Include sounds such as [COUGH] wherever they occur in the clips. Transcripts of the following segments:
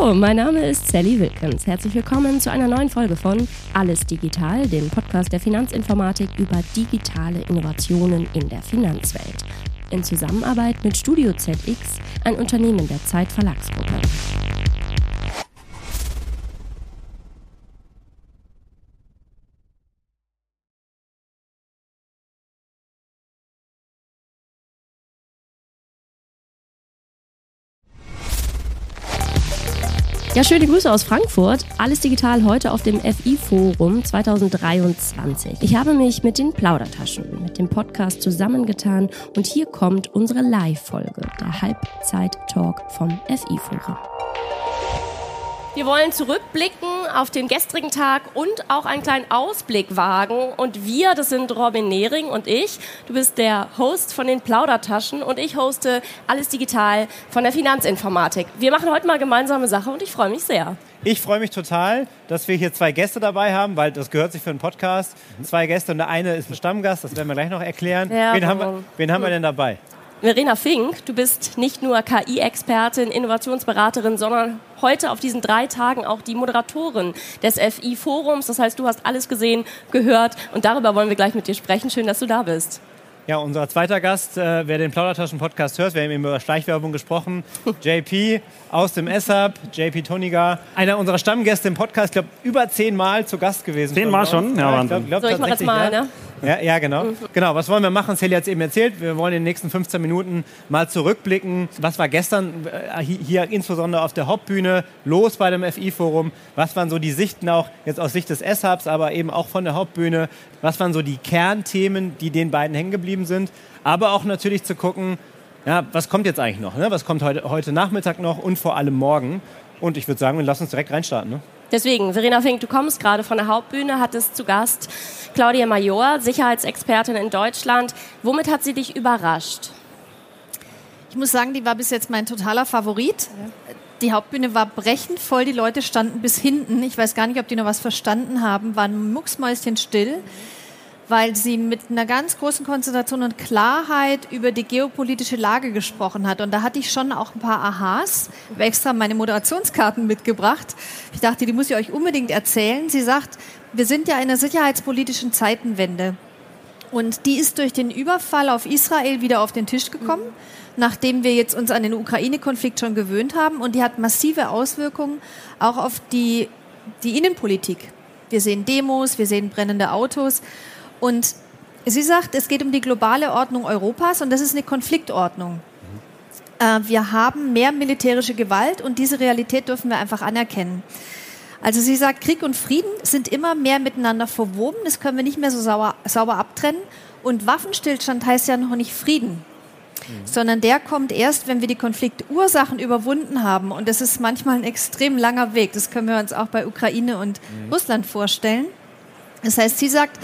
Hallo, mein Name ist Sally Wilkins. Herzlich willkommen zu einer neuen Folge von Alles Digital, dem Podcast der Finanzinformatik über digitale Innovationen in der Finanzwelt. In Zusammenarbeit mit Studio ZX, ein Unternehmen der Zeit Verlagsgruppe. Ja, schöne Grüße aus Frankfurt. Alles digital heute auf dem FI-Forum 2023. Ich habe mich mit den Plaudertaschen, mit dem Podcast zusammengetan und hier kommt unsere Live-Folge, der Halbzeit-Talk vom FI-Forum. Wir wollen zurückblicken auf den gestrigen Tag und auch einen kleinen Ausblick wagen. Und wir, das sind Robin Nehring und ich. Du bist der Host von den Plaudertaschen und ich hoste alles digital von der Finanzinformatik. Wir machen heute mal gemeinsame Sache und ich freue mich sehr. Ich freue mich total, dass wir hier zwei Gäste dabei haben, weil das gehört sich für einen Podcast. Zwei Gäste und der eine ist ein Stammgast, das werden wir gleich noch erklären. Ja, wen, haben wir, wen haben wir denn dabei? Verena Fink, du bist nicht nur KI-Expertin, Innovationsberaterin, sondern heute auf diesen drei Tagen auch die Moderatorin des FI-Forums. Das heißt, du hast alles gesehen, gehört und darüber wollen wir gleich mit dir sprechen. Schön, dass du da bist. Ja, unser zweiter Gast, äh, wer den Plaudertaschen-Podcast hört, wir haben eben über Schleichwerbung gesprochen, [LAUGHS] JP aus dem SAP, JP Toniga, einer unserer Stammgäste im Podcast, ich glaube, über zehnmal zu Gast gewesen. Zehnmal schon? Ja, ja ich glaub, glaub, so, ich mache jetzt mal, ja. ne? Ja, ja genau. Mhm. Genau, was wollen wir machen? Sally hat es eben erzählt. Wir wollen in den nächsten 15 Minuten mal zurückblicken. Was war gestern äh, hier insbesondere auf der Hauptbühne los bei dem FI-Forum? Was waren so die Sichten auch jetzt aus Sicht des S-Hubs, aber eben auch von der Hauptbühne? Was waren so die Kernthemen, die den beiden hängen geblieben sind? Aber auch natürlich zu gucken, ja, was kommt jetzt eigentlich noch? Ne? Was kommt heute, heute Nachmittag noch und vor allem morgen? Und ich würde sagen, wir lassen uns direkt reinstarten. Ne? Deswegen, Verena Fink, du kommst gerade von der Hauptbühne, hattest zu Gast Claudia Major, Sicherheitsexpertin in Deutschland. Womit hat sie dich überrascht? Ich muss sagen, die war bis jetzt mein totaler Favorit. Die Hauptbühne war brechend voll, die Leute standen bis hinten. Ich weiß gar nicht, ob die noch was verstanden haben, waren mucksmäuschenstill. still weil sie mit einer ganz großen Konzentration und Klarheit über die geopolitische Lage gesprochen hat. Und da hatte ich schon auch ein paar Aha's. Ich habe extra meine Moderationskarten mitgebracht. Ich dachte, die muss ich euch unbedingt erzählen. Sie sagt, wir sind ja in einer sicherheitspolitischen Zeitenwende. Und die ist durch den Überfall auf Israel wieder auf den Tisch gekommen, nachdem wir jetzt uns an den Ukraine-Konflikt schon gewöhnt haben. Und die hat massive Auswirkungen auch auf die, die Innenpolitik. Wir sehen Demos, wir sehen brennende Autos. Und sie sagt, es geht um die globale Ordnung Europas und das ist eine Konfliktordnung. Äh, wir haben mehr militärische Gewalt und diese Realität dürfen wir einfach anerkennen. Also sie sagt, Krieg und Frieden sind immer mehr miteinander verwoben, das können wir nicht mehr so sauber, sauber abtrennen. Und Waffenstillstand heißt ja noch nicht Frieden, mhm. sondern der kommt erst, wenn wir die Konfliktursachen überwunden haben. Und das ist manchmal ein extrem langer Weg. Das können wir uns auch bei Ukraine und mhm. Russland vorstellen. Das heißt, sie sagt,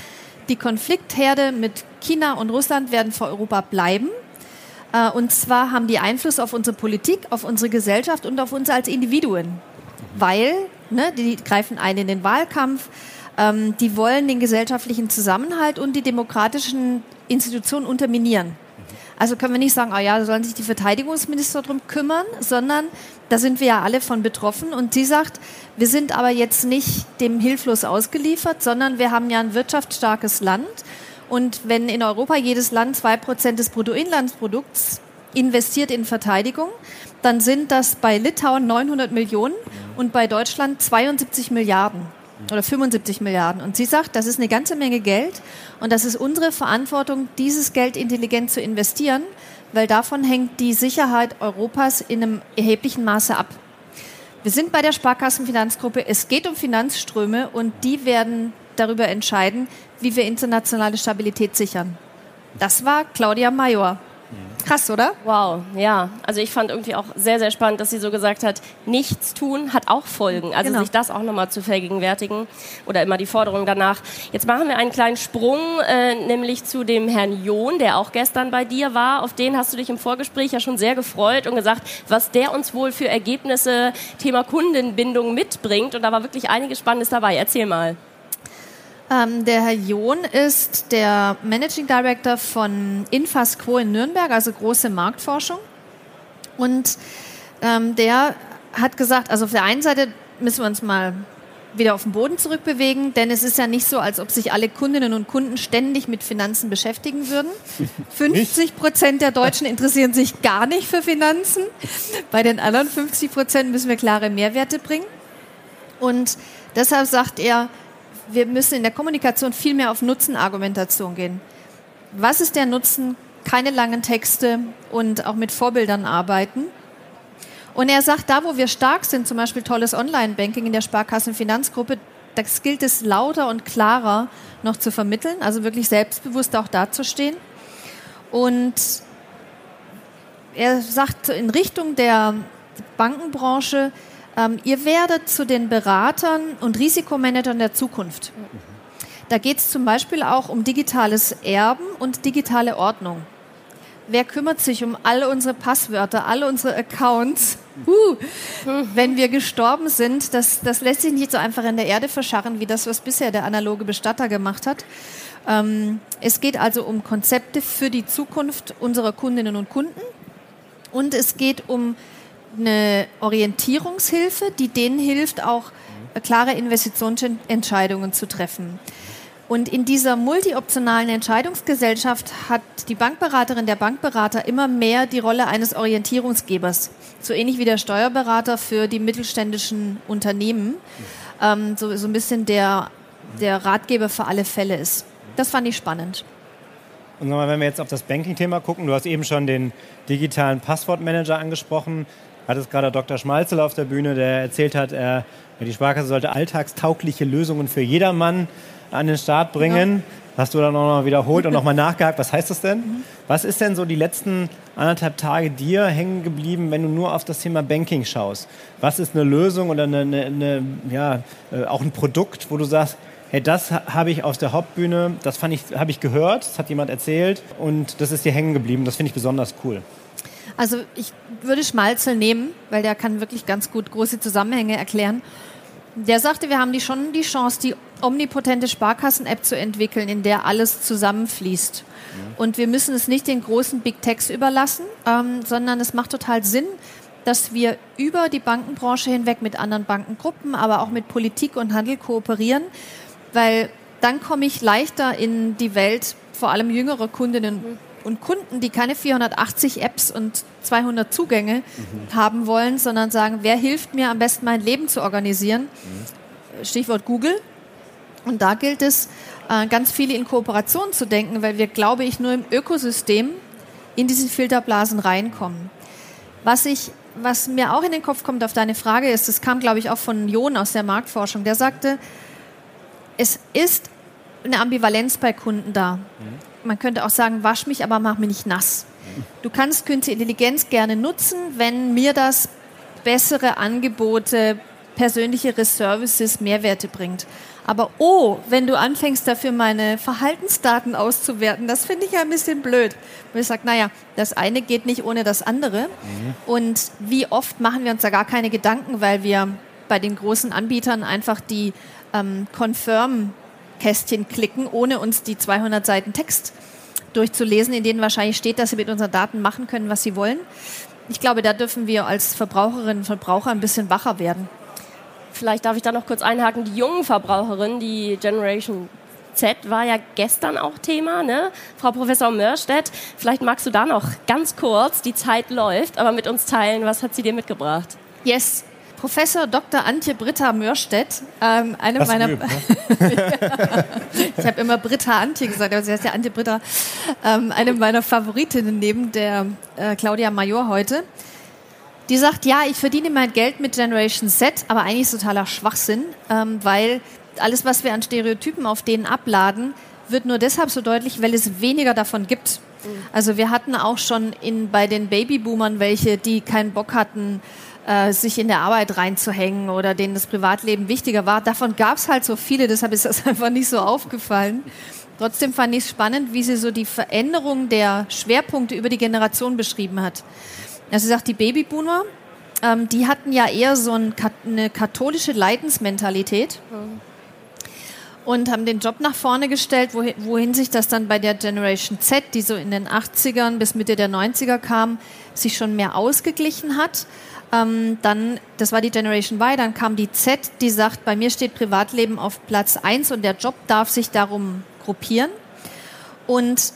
die Konfliktherde mit China und Russland werden vor Europa bleiben. Äh, und zwar haben die Einfluss auf unsere Politik, auf unsere Gesellschaft und auf uns als Individuen. Weil, ne, die greifen ein in den Wahlkampf, ähm, die wollen den gesellschaftlichen Zusammenhalt und die demokratischen Institutionen unterminieren. Also können wir nicht sagen, oh ja, da sollen sich die Verteidigungsminister drum kümmern, sondern da sind wir ja alle von betroffen. Und sie sagt, wir sind aber jetzt nicht dem hilflos ausgeliefert, sondern wir haben ja ein wirtschaftsstarkes Land. Und wenn in Europa jedes Land zwei Prozent des Bruttoinlandsprodukts investiert in Verteidigung, dann sind das bei Litauen 900 Millionen und bei Deutschland 72 Milliarden oder 75 Milliarden. Und sie sagt, das ist eine ganze Menge Geld und das ist unsere Verantwortung, dieses Geld intelligent zu investieren, weil davon hängt die Sicherheit Europas in einem erheblichen Maße ab. Wir sind bei der Sparkassenfinanzgruppe. Es geht um Finanzströme und die werden darüber entscheiden, wie wir internationale Stabilität sichern. Das war Claudia Major. Krass, oder? Wow, ja. Also ich fand irgendwie auch sehr, sehr spannend, dass sie so gesagt hat, nichts tun hat auch Folgen. Also genau. sich das auch nochmal zu vergegenwärtigen oder immer die Forderung danach. Jetzt machen wir einen kleinen Sprung, äh, nämlich zu dem Herrn John, der auch gestern bei dir war. Auf den hast du dich im Vorgespräch ja schon sehr gefreut und gesagt, was der uns wohl für Ergebnisse Thema Kundenbindung mitbringt. Und da war wirklich einiges Spannendes dabei. Erzähl mal. Ähm, der Herr John ist der Managing Director von Infasquo in Nürnberg, also große Marktforschung. Und ähm, der hat gesagt, also auf der einen Seite müssen wir uns mal wieder auf den Boden zurückbewegen, denn es ist ja nicht so, als ob sich alle Kundinnen und Kunden ständig mit Finanzen beschäftigen würden. [LAUGHS] 50 Prozent der Deutschen interessieren sich gar nicht für Finanzen. Bei den anderen 50 Prozent müssen wir klare Mehrwerte bringen. Und deshalb sagt er, wir müssen in der Kommunikation viel mehr auf Nutzenargumentation gehen. Was ist der Nutzen? Keine langen Texte und auch mit Vorbildern arbeiten. Und er sagt, da wo wir stark sind, zum Beispiel tolles Online-Banking in der Sparkassenfinanzgruppe, das gilt es lauter und klarer noch zu vermitteln, also wirklich selbstbewusst auch dazustehen. Und er sagt in Richtung der Bankenbranche, ähm, ihr werdet zu den Beratern und Risikomanagern der Zukunft. Da geht es zum Beispiel auch um digitales Erben und digitale Ordnung. Wer kümmert sich um alle unsere Passwörter, alle unsere Accounts? Uh, wenn wir gestorben sind, das, das lässt sich nicht so einfach in der Erde verscharren, wie das, was bisher der analoge Bestatter gemacht hat. Ähm, es geht also um Konzepte für die Zukunft unserer Kundinnen und Kunden. Und es geht um eine Orientierungshilfe, die denen hilft, auch klare Investitionsentscheidungen zu treffen. Und in dieser multioptionalen Entscheidungsgesellschaft hat die Bankberaterin, der Bankberater immer mehr die Rolle eines Orientierungsgebers. So ähnlich wie der Steuerberater für die mittelständischen Unternehmen. Ähm, so, so ein bisschen der, der Ratgeber für alle Fälle ist. Das fand ich spannend. Und nochmal, wenn wir jetzt auf das Banking-Thema gucken, du hast eben schon den digitalen Passwortmanager angesprochen hat es gerade Dr. Schmalzel auf der Bühne, der erzählt hat, er, die Sparkasse sollte alltagstaugliche Lösungen für jedermann an den Start bringen. Ja. Hast du dann auch noch wiederholt und nochmal [LAUGHS] nachgehakt. Was heißt das denn? Mhm. Was ist denn so die letzten anderthalb Tage dir hängen geblieben, wenn du nur auf das Thema Banking schaust? Was ist eine Lösung oder eine, eine, eine ja, äh, auch ein Produkt, wo du sagst, hey, das habe ich aus der Hauptbühne, das fand ich, habe ich gehört, das hat jemand erzählt und das ist dir hängen geblieben. Das finde ich besonders cool. Also ich würde Schmalzel nehmen, weil der kann wirklich ganz gut große Zusammenhänge erklären. Der sagte, wir haben die schon die Chance, die omnipotente Sparkassen-App zu entwickeln, in der alles zusammenfließt. Ja. Und wir müssen es nicht den großen Big Techs überlassen, ähm, sondern es macht total Sinn, dass wir über die Bankenbranche hinweg mit anderen Bankengruppen, aber auch mit Politik und Handel kooperieren, weil dann komme ich leichter in die Welt vor allem jüngerer Kundinnen mhm und Kunden, die keine 480 Apps und 200 Zugänge mhm. haben wollen, sondern sagen, wer hilft mir am besten mein Leben zu organisieren? Mhm. Stichwort Google. Und da gilt es, äh, ganz viele in Kooperation zu denken, weil wir, glaube ich, nur im Ökosystem in diese Filterblasen reinkommen. Was ich was mir auch in den Kopf kommt auf deine Frage ist, das kam, glaube ich, auch von Jon aus der Marktforschung, der sagte, es ist eine Ambivalenz bei Kunden da. Mhm man könnte auch sagen, wasch mich, aber mach mich nicht nass. Du kannst künstliche Intelligenz gerne nutzen, wenn mir das bessere Angebote, persönlichere Services, Mehrwerte bringt. Aber oh, wenn du anfängst dafür meine Verhaltensdaten auszuwerten, das finde ich ja ein bisschen blöd. Weil ich sage, naja, das eine geht nicht ohne das andere. Mhm. Und wie oft machen wir uns da gar keine Gedanken, weil wir bei den großen Anbietern einfach die ähm, Confirm Kästchen klicken, ohne uns die 200 Seiten Text durchzulesen, in denen wahrscheinlich steht, dass sie mit unseren Daten machen können, was sie wollen. Ich glaube, da dürfen wir als Verbraucherinnen und Verbraucher ein bisschen wacher werden. Vielleicht darf ich da noch kurz einhaken. Die jungen Verbraucherinnen, die Generation Z war ja gestern auch Thema, ne? Frau Professor Mörstedt, vielleicht magst du da noch ganz kurz, die Zeit läuft, aber mit uns teilen, was hat sie dir mitgebracht? Yes, Professor Dr. Antje Britta Mörstedt, ähm, eine das meiner. Übt, ne? [LAUGHS] ich habe immer Britta Antje gesagt, aber sie heißt ja Antje Britta. Ähm, eine meiner Favoritinnen neben der äh, Claudia Major heute. Die sagt, ja, ich verdiene mein Geld mit Generation Z, aber eigentlich ist totaler Schwachsinn, ähm, weil alles, was wir an Stereotypen auf denen abladen, wird nur deshalb so deutlich, weil es weniger davon gibt. Mhm. Also wir hatten auch schon in, bei den Babyboomern welche, die keinen Bock hatten, äh, sich in der Arbeit reinzuhängen oder denen das Privatleben wichtiger war. Davon gab es halt so viele, deshalb ist das [LAUGHS] einfach nicht so aufgefallen. Trotzdem fand ich es spannend, wie sie so die Veränderung der Schwerpunkte über die Generation beschrieben hat. Also sie sagt, die Babyboomer, ähm, die hatten ja eher so ein, eine katholische Leidensmentalität. Mhm und haben den Job nach vorne gestellt, wohin, wohin, sich das dann bei der Generation Z, die so in den 80ern bis Mitte der 90er kam, sich schon mehr ausgeglichen hat. Ähm, dann, das war die Generation Y, dann kam die Z, die sagt, bei mir steht Privatleben auf Platz 1 und der Job darf sich darum gruppieren. Und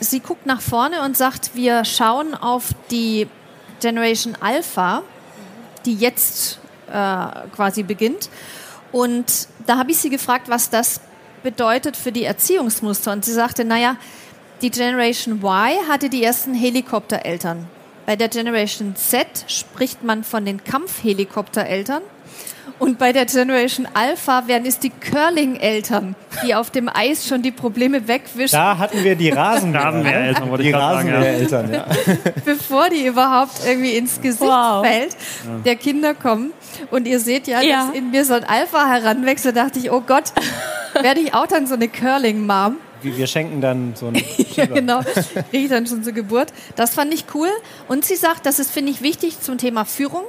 sie guckt nach vorne und sagt, wir schauen auf die Generation Alpha, die jetzt äh, quasi beginnt. Und da habe ich sie gefragt, was das bedeutet für die Erziehungsmuster. Und sie sagte, naja, die Generation Y hatte die ersten Helikoptereltern. Bei der Generation Z spricht man von den Kampfhelikoptereltern. Und bei der Generation Alpha werden es die Curling-Eltern, die auf dem Eis schon die Probleme wegwischen. Da hatten wir die Rasenmäher-Eltern, [LAUGHS] wollte ich Die Rasenmäher-Eltern, ja. [LAUGHS] Bevor die überhaupt irgendwie ins Gesicht wow. fällt, der Kinder kommen. Und ihr seht ja, ja, dass in mir so ein Alpha heranwächst. Da dachte ich, oh Gott, werde ich auch dann so eine Curling-Mom? Wir schenken dann so ein [LAUGHS] ja, genau, kriege ich dann schon zur Geburt. Das fand ich cool. Und sie sagt, das ist, finde ich, wichtig zum Thema Führung.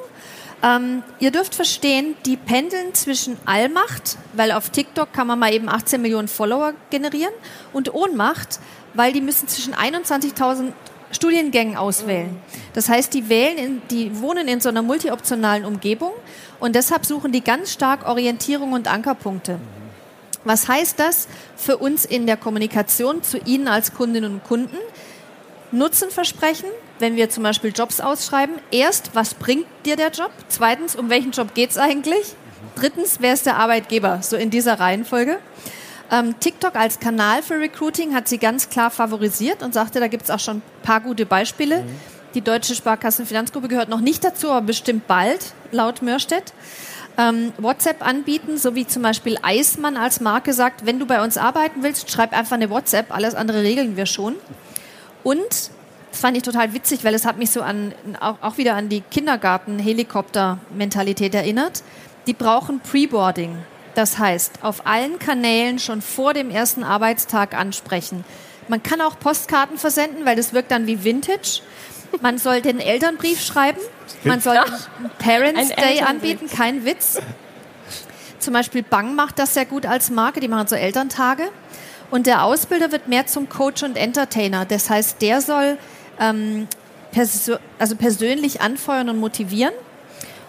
Ähm, ihr dürft verstehen, die pendeln zwischen Allmacht, weil auf TikTok kann man mal eben 18 Millionen Follower generieren, und Ohnmacht, weil die müssen zwischen 21.000 Studiengängen auswählen. Das heißt, die wählen, in, die wohnen in so einer multioptionalen Umgebung und deshalb suchen die ganz stark Orientierung und Ankerpunkte. Was heißt das für uns in der Kommunikation zu Ihnen als Kundinnen und Kunden? Nutzen versprechen, wenn wir zum Beispiel Jobs ausschreiben. Erst, was bringt dir der Job? Zweitens, um welchen Job geht es eigentlich? Drittens, wer ist der Arbeitgeber? So in dieser Reihenfolge. Ähm, TikTok als Kanal für Recruiting hat sie ganz klar favorisiert und sagte, da gibt es auch schon ein paar gute Beispiele. Mhm. Die Deutsche Sparkassenfinanzgruppe gehört noch nicht dazu, aber bestimmt bald, laut Mörstedt ähm, WhatsApp anbieten, so wie zum Beispiel Eismann als Marke sagt, wenn du bei uns arbeiten willst, schreib einfach eine WhatsApp, alles andere regeln wir schon. Und das fand ich total witzig, weil es hat mich so an, auch, auch wieder an die Kindergarten-Helikopter-Mentalität erinnert. Die brauchen Preboarding. Das heißt, auf allen Kanälen schon vor dem ersten Arbeitstag ansprechen. Man kann auch Postkarten versenden, weil das wirkt dann wie Vintage. Man soll den Elternbrief schreiben. Man soll den Parents Ein Day anbieten, kein Witz. Zum Beispiel Bang macht das sehr gut als Marke, die machen so Elterntage. Und der Ausbilder wird mehr zum Coach und Entertainer. Das heißt, der soll ähm, perso also persönlich anfeuern und motivieren.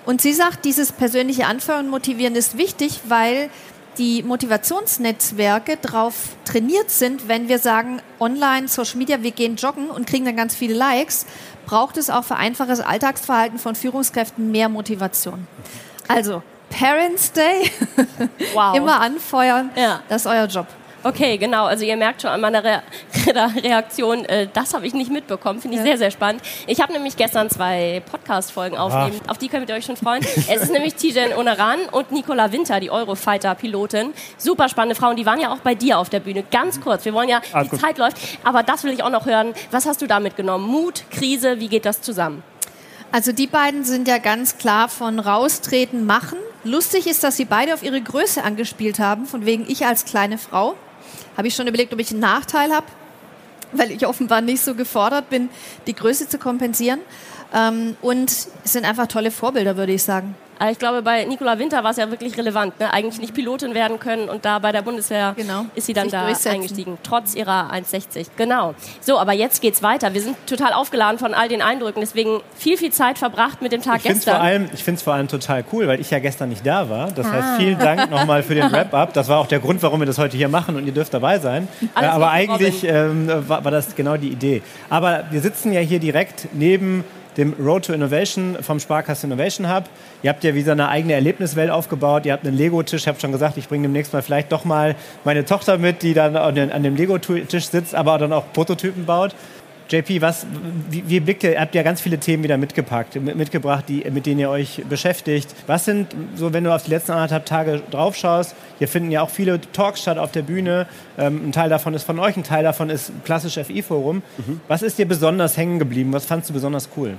Und sie sagt, dieses persönliche Anfeuern und Motivieren ist wichtig, weil die Motivationsnetzwerke darauf trainiert sind, wenn wir sagen, online, Social Media, wir gehen joggen und kriegen dann ganz viele Likes, braucht es auch für einfaches Alltagsverhalten von Führungskräften mehr Motivation. Also, Parents Day, [LAUGHS] wow. immer anfeuern, ja. das ist euer Job. Okay, genau. Also ihr merkt schon an meiner [LAUGHS] Re Reaktion, äh, das habe ich nicht mitbekommen. Finde ich ja. sehr, sehr spannend. Ich habe nämlich gestern zwei Podcast-Folgen aufnehmen. Auf die könnt ihr euch schon freuen. es ist nämlich Tijen Onaran und Nicola Winter, die Eurofighter-Pilotin. Super spannende Frauen. Die waren ja auch bei dir auf der Bühne. Ganz kurz. Wir wollen ja, ah, die gut. Zeit läuft. Aber das will ich auch noch hören. Was hast du da mitgenommen? Mut, Krise, wie geht das zusammen? Also die beiden sind ja ganz klar von raustreten, machen. Lustig ist, dass sie beide auf ihre Größe angespielt haben, von wegen ich als kleine Frau habe ich schon überlegt, ob ich einen Nachteil habe, weil ich offenbar nicht so gefordert bin, die Größe zu kompensieren. Ähm, und es sind einfach tolle Vorbilder, würde ich sagen. Aber ich glaube, bei Nicola Winter war es ja wirklich relevant. Ne? Eigentlich nicht Pilotin werden können und da bei der Bundeswehr genau. ist sie dann da eingestiegen, trotz ihrer 1,60. Genau. So, aber jetzt geht's weiter. Wir sind total aufgeladen von all den Eindrücken, deswegen viel, viel Zeit verbracht mit dem Tag ich gestern. Vor allem, ich finde es vor allem total cool, weil ich ja gestern nicht da war. Das ah. heißt, vielen Dank [LAUGHS] nochmal für den Wrap-Up. Das war auch der Grund, warum wir das heute hier machen und ihr dürft dabei sein. Alles aber eigentlich ähm, war, war das genau die Idee. Aber wir sitzen ja hier direkt neben dem Road to Innovation vom Sparkasse Innovation Hub. Ihr habt ja wie so eine eigene Erlebniswelt aufgebaut. Ihr habt einen Lego-Tisch. Ich habe schon gesagt, ich bringe demnächst mal vielleicht doch mal meine Tochter mit, die dann an dem Lego-Tisch sitzt, aber dann auch Prototypen baut. JP, was, wie, wie blickt ihr, habt ja ganz viele Themen wieder mitgepackt, mitgebracht, die, mit denen ihr euch beschäftigt. Was sind, so wenn du auf die letzten anderthalb Tage draufschaust, hier finden ja auch viele Talks statt auf der Bühne. Ähm, ein Teil davon ist von euch, ein Teil davon ist klassisch FI-Forum. Mhm. Was ist dir besonders hängen geblieben? Was fandst du besonders cool?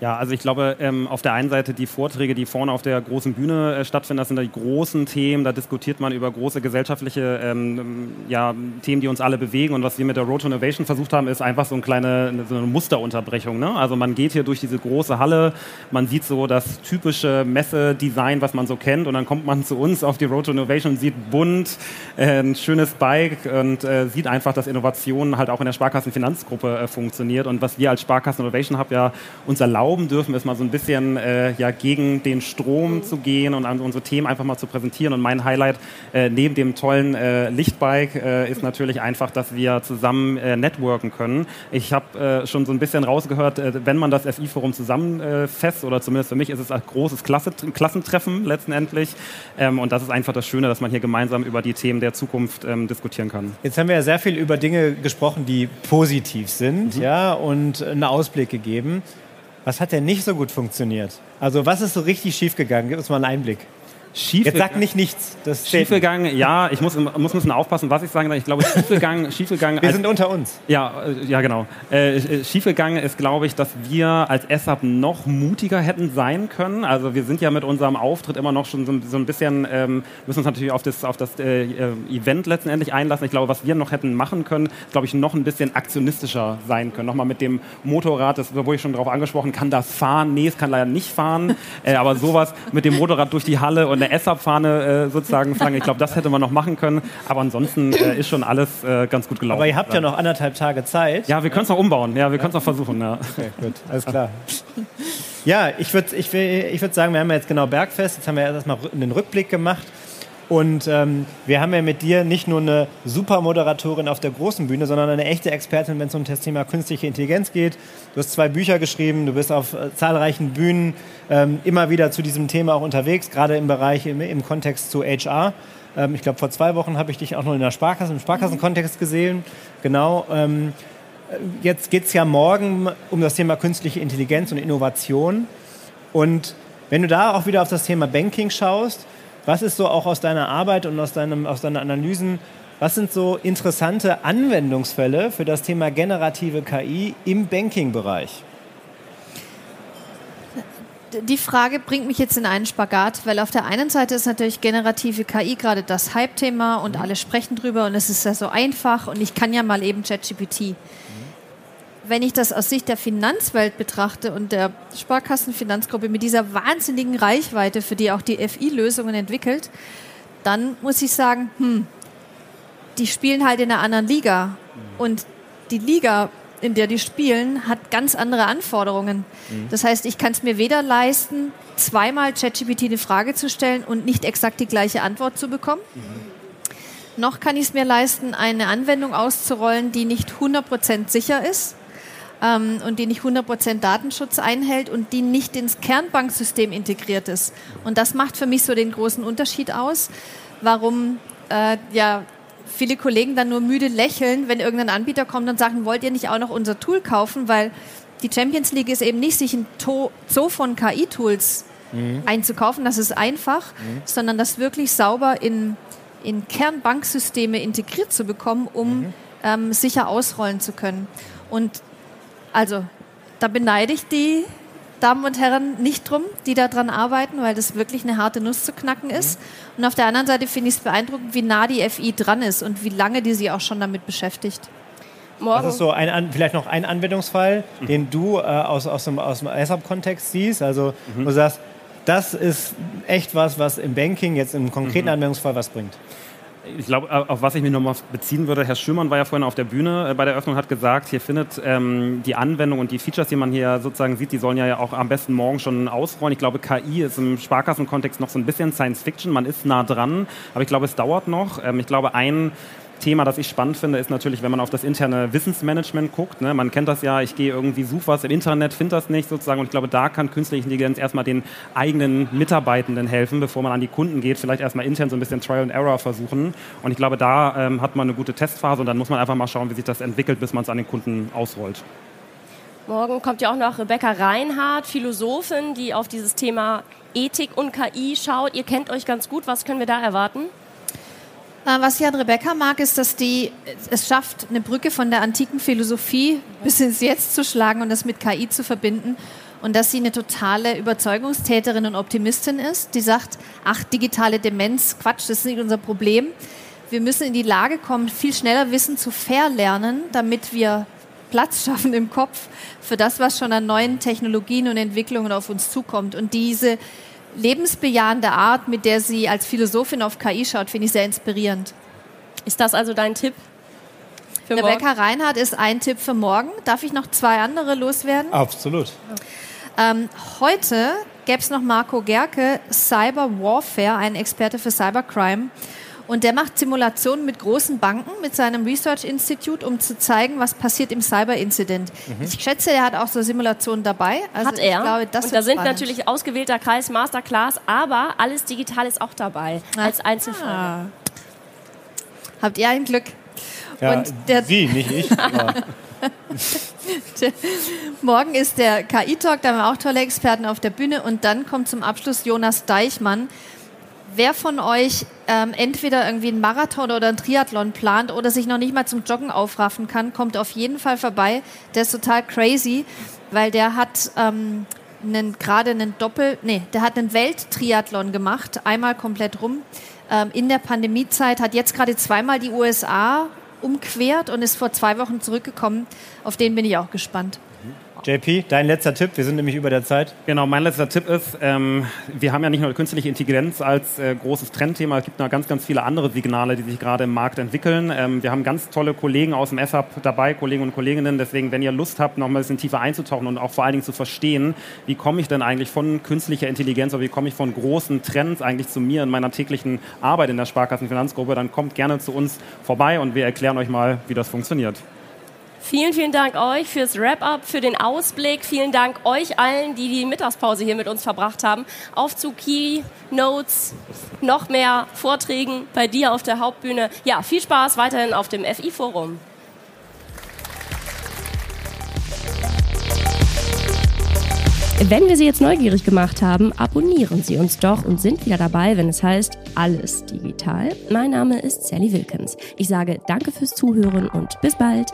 Ja, also ich glaube, ähm, auf der einen Seite die Vorträge, die vorne auf der großen Bühne äh, stattfinden, das sind die großen Themen, da diskutiert man über große gesellschaftliche ähm, ja, Themen, die uns alle bewegen. Und was wir mit der Road to Innovation versucht haben, ist einfach so, eine kleine so eine Musterunterbrechung. Ne? Also man geht hier durch diese große Halle, man sieht so das typische Messedesign, was man so kennt, und dann kommt man zu uns auf die Road to Innovation und sieht bunt, äh, ein schönes Bike und äh, sieht einfach, dass Innovation halt auch in der Sparkassenfinanzgruppe äh, funktioniert. Und was wir als Sparkassen Innovation Hub ja uns erlauben, erlauben dürfen, ist mal so ein bisschen äh, ja, gegen den Strom zu gehen und unsere Themen einfach mal zu präsentieren. Und mein Highlight äh, neben dem tollen äh, Lichtbike äh, ist natürlich einfach, dass wir zusammen äh, networken können. Ich habe schon so ein bisschen rausgehört, wenn man das FI-Forum zusammenfasst, oder zumindest für mich ist es ein großes Klasse Klassentreffen letztendlich. Ähm, und das ist einfach das Schöne, dass man hier gemeinsam über die Themen der Zukunft ähm, diskutieren kann. Jetzt haben wir ja sehr viel über Dinge gesprochen, die positiv sind mhm. ja, und einen Ausblick gegeben. Was hat denn nicht so gut funktioniert? Also was ist so richtig schief gegangen? Gib uns mal einen Einblick. Schief Jetzt sag nicht nichts. Das schiefgegangen, ja, ich muss, muss ein bisschen aufpassen, was ich sage. Ich glaube, schiefgegangen. schiefgegangen wir sind unter uns. Ja, äh, ja genau. Äh, äh, schiefgegangen ist, glaube ich, dass wir als SAP noch mutiger hätten sein können. Also wir sind ja mit unserem Auftritt immer noch schon so, so ein bisschen, ähm, müssen uns natürlich auf das, auf das äh, äh, Event letztendlich einlassen. Ich glaube, was wir noch hätten machen können, glaube ich, noch ein bisschen aktionistischer sein können. Nochmal mit dem Motorrad, das wurde ich schon darauf angesprochen, kann das fahren? Nee, es kann leider nicht fahren. [LAUGHS] äh, aber sowas mit dem Motorrad durch die Halle und eine S-Up-Fahne äh, sozusagen fangen. Ich glaube, das hätte man noch machen können. Aber ansonsten äh, ist schon alles äh, ganz gut gelaufen. Aber ihr habt ja noch anderthalb Tage Zeit. Ja, wir können es noch umbauen. Ja, wir können es noch versuchen. Ja. Okay, gut, alles klar. Ja, ich würde ich, ich würd sagen, wir haben ja jetzt genau Bergfest. Jetzt haben wir erstmal einen Rückblick gemacht. Und ähm, wir haben ja mit dir nicht nur eine super Moderatorin auf der großen Bühne, sondern eine echte Expertin, wenn es um das Thema künstliche Intelligenz geht. Du hast zwei Bücher geschrieben, du bist auf äh, zahlreichen Bühnen ähm, immer wieder zu diesem Thema auch unterwegs, gerade im Bereich, im, im Kontext zu HR. Ähm, ich glaube, vor zwei Wochen habe ich dich auch noch in der Sparkasse, im Sparkassenkontext gesehen. Genau. Ähm, jetzt geht es ja morgen um das Thema künstliche Intelligenz und Innovation. Und wenn du da auch wieder auf das Thema Banking schaust, was ist so auch aus deiner Arbeit und aus, deinem, aus deinen Analysen, was sind so interessante Anwendungsfälle für das Thema generative KI im Banking-Bereich? Die Frage bringt mich jetzt in einen Spagat, weil auf der einen Seite ist natürlich generative KI gerade das Hype-Thema und alle sprechen drüber und es ist ja so einfach und ich kann ja mal eben ChatGPT wenn ich das aus Sicht der Finanzwelt betrachte und der Sparkassenfinanzgruppe mit dieser wahnsinnigen Reichweite, für die auch die FI Lösungen entwickelt, dann muss ich sagen, hm, die spielen halt in einer anderen Liga. Und die Liga, in der die spielen, hat ganz andere Anforderungen. Mhm. Das heißt, ich kann es mir weder leisten, zweimal ChatGPT eine Frage zu stellen und nicht exakt die gleiche Antwort zu bekommen. Mhm. Noch kann ich es mir leisten, eine Anwendung auszurollen, die nicht 100% sicher ist ähm, und die nicht 100% Datenschutz einhält und die nicht ins Kernbanksystem integriert ist. Und das macht für mich so den großen Unterschied aus, warum äh, ja viele Kollegen dann nur müde lächeln, wenn irgendein Anbieter kommt und sagt, wollt ihr nicht auch noch unser Tool kaufen, weil die Champions League ist eben nicht, sich ein Zoo von KI-Tools mhm. einzukaufen, das ist einfach, mhm. sondern das wirklich sauber in, in Kernbanksysteme integriert zu bekommen, um mhm. ähm, sicher ausrollen zu können. Und also, da beneide ich die Damen und Herren nicht drum, die daran arbeiten, weil das wirklich eine harte Nuss zu knacken ist. Mhm. Und auf der anderen Seite finde ich es beeindruckend, wie nah die FI dran ist und wie lange die sich auch schon damit beschäftigt. Morgen. Das ist so ein, vielleicht noch ein Anwendungsfall, mhm. den du äh, aus, aus dem, aus dem ASAP-Kontext siehst. Also, mhm. du sagst, das ist echt was, was im Banking jetzt im konkreten mhm. Anwendungsfall was bringt ich glaube, auf was ich mich nochmal beziehen würde, Herr Schürmann war ja vorhin auf der Bühne äh, bei der Eröffnung, hat gesagt, hier findet ähm, die Anwendung und die Features, die man hier sozusagen sieht, die sollen ja auch am besten morgen schon ausrollen. Ich glaube, KI ist im Sparkassenkontext noch so ein bisschen Science Fiction, man ist nah dran, aber ich glaube, es dauert noch. Ähm, ich glaube, ein Thema, das ich spannend finde, ist natürlich, wenn man auf das interne Wissensmanagement guckt. Ne? Man kennt das ja, ich gehe irgendwie, suche was im Internet, finde das nicht sozusagen. Und ich glaube, da kann künstliche Intelligenz erstmal den eigenen Mitarbeitenden helfen, bevor man an die Kunden geht. Vielleicht erstmal intern so ein bisschen Trial and Error versuchen. Und ich glaube, da ähm, hat man eine gute Testphase und dann muss man einfach mal schauen, wie sich das entwickelt, bis man es an den Kunden ausrollt. Morgen kommt ja auch noch Rebecca Reinhardt, Philosophin, die auf dieses Thema Ethik und KI schaut. Ihr kennt euch ganz gut. Was können wir da erwarten? Äh, was ich an Rebecca mag, ist, dass die es schafft, eine Brücke von der antiken Philosophie bis ins Jetzt zu schlagen und das mit KI zu verbinden. Und dass sie eine totale Überzeugungstäterin und Optimistin ist, die sagt, ach, digitale Demenz, Quatsch, das ist nicht unser Problem. Wir müssen in die Lage kommen, viel schneller Wissen zu verlernen, damit wir Platz [LAUGHS] schaffen im Kopf für das, was schon an neuen Technologien und Entwicklungen auf uns zukommt. Und diese lebensbejahende Art, mit der sie als Philosophin auf KI schaut, finde ich sehr inspirierend. Ist das also dein Tipp? Für Rebecca morgen? Reinhardt ist ein Tipp für morgen. Darf ich noch zwei andere loswerden? Absolut. Ähm, heute gäbe es noch Marco Gerke, Cyber Warfare, ein Experte für Cybercrime. Und der macht Simulationen mit großen Banken, mit seinem Research Institute, um zu zeigen, was passiert im Cyber-Incident. Mhm. Ich schätze, er hat auch so Simulationen dabei. Also hat er. Glaube, und da sind spannend. natürlich ausgewählter Kreis, Masterclass, aber alles digital ist auch dabei, ah. als Einzelfall. Ah. Habt ihr ein Glück? Ja, und der Sie, nicht ich. [LAUGHS] Morgen ist der KI-Talk, da haben wir auch tolle Experten auf der Bühne. Und dann kommt zum Abschluss Jonas Deichmann, wer von euch ähm, entweder irgendwie einen Marathon oder einen Triathlon plant oder sich noch nicht mal zum Joggen aufraffen kann, kommt auf jeden Fall vorbei. Der ist total crazy, weil der hat ähm, gerade einen Doppel, nee, der hat einen Welttriathlon gemacht, einmal komplett rum ähm, in der Pandemiezeit, hat jetzt gerade zweimal die USA umquert und ist vor zwei Wochen zurückgekommen. Auf den bin ich auch gespannt. JP, dein letzter Tipp, wir sind nämlich über der Zeit. Genau, mein letzter Tipp ist, ähm, wir haben ja nicht nur künstliche Intelligenz als äh, großes Trendthema, es gibt noch ganz, ganz viele andere Signale, die sich gerade im Markt entwickeln. Ähm, wir haben ganz tolle Kollegen aus dem SAP dabei, Kollegen und Kolleginnen, deswegen, wenn ihr Lust habt, noch mal ein bisschen tiefer einzutauchen und auch vor allen Dingen zu verstehen, wie komme ich denn eigentlich von künstlicher Intelligenz oder wie komme ich von großen Trends eigentlich zu mir in meiner täglichen Arbeit in der Sparkassenfinanzgruppe, dann kommt gerne zu uns vorbei und wir erklären euch mal, wie das funktioniert. Vielen, vielen Dank euch fürs Wrap-up, für den Ausblick. Vielen Dank euch allen, die die Mittagspause hier mit uns verbracht haben. Auf zu Keynotes, noch mehr Vorträgen bei dir auf der Hauptbühne. Ja, viel Spaß weiterhin auf dem FI-Forum. Wenn wir Sie jetzt neugierig gemacht haben, abonnieren Sie uns doch und sind wieder dabei, wenn es heißt Alles digital. Mein Name ist Sally Wilkins. Ich sage danke fürs Zuhören und bis bald.